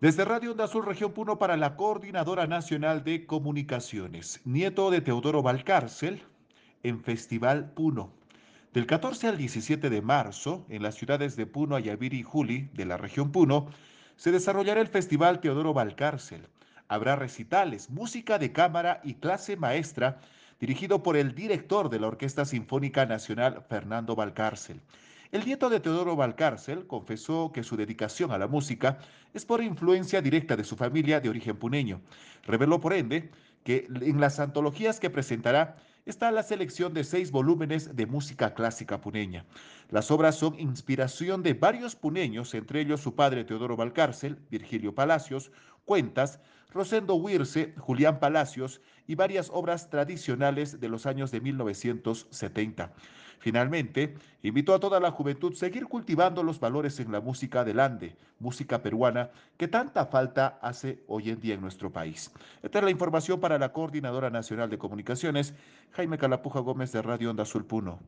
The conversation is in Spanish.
Desde Radio Onda Azul Región Puno para la Coordinadora Nacional de Comunicaciones, nieto de Teodoro Valcárcel, en Festival Puno. Del 14 al 17 de marzo, en las ciudades de Puno, Ayaviri y Juli, de la región Puno, se desarrollará el Festival Teodoro Valcárcel. Habrá recitales, música de cámara y clase maestra, dirigido por el director de la Orquesta Sinfónica Nacional, Fernando Valcárcel. El nieto de Teodoro Valcárcel confesó que su dedicación a la música es por influencia directa de su familia de origen puneño. Reveló, por ende, que en las antologías que presentará está la selección de seis volúmenes de música clásica puneña. Las obras son inspiración de varios puneños, entre ellos su padre Teodoro Valcárcel, Virgilio Palacios, Cuentas, Rosendo Huirce, Julián Palacios y varias obras tradicionales de los años de 1970. Finalmente, invitó a toda la juventud a seguir cultivando los valores en la música del Ande, música peruana que tanta falta hace hoy en día en nuestro país. Esta es la información para la Coordinadora Nacional de Comunicaciones, Jaime Calapuja Gómez de Radio Onda Azul Puno.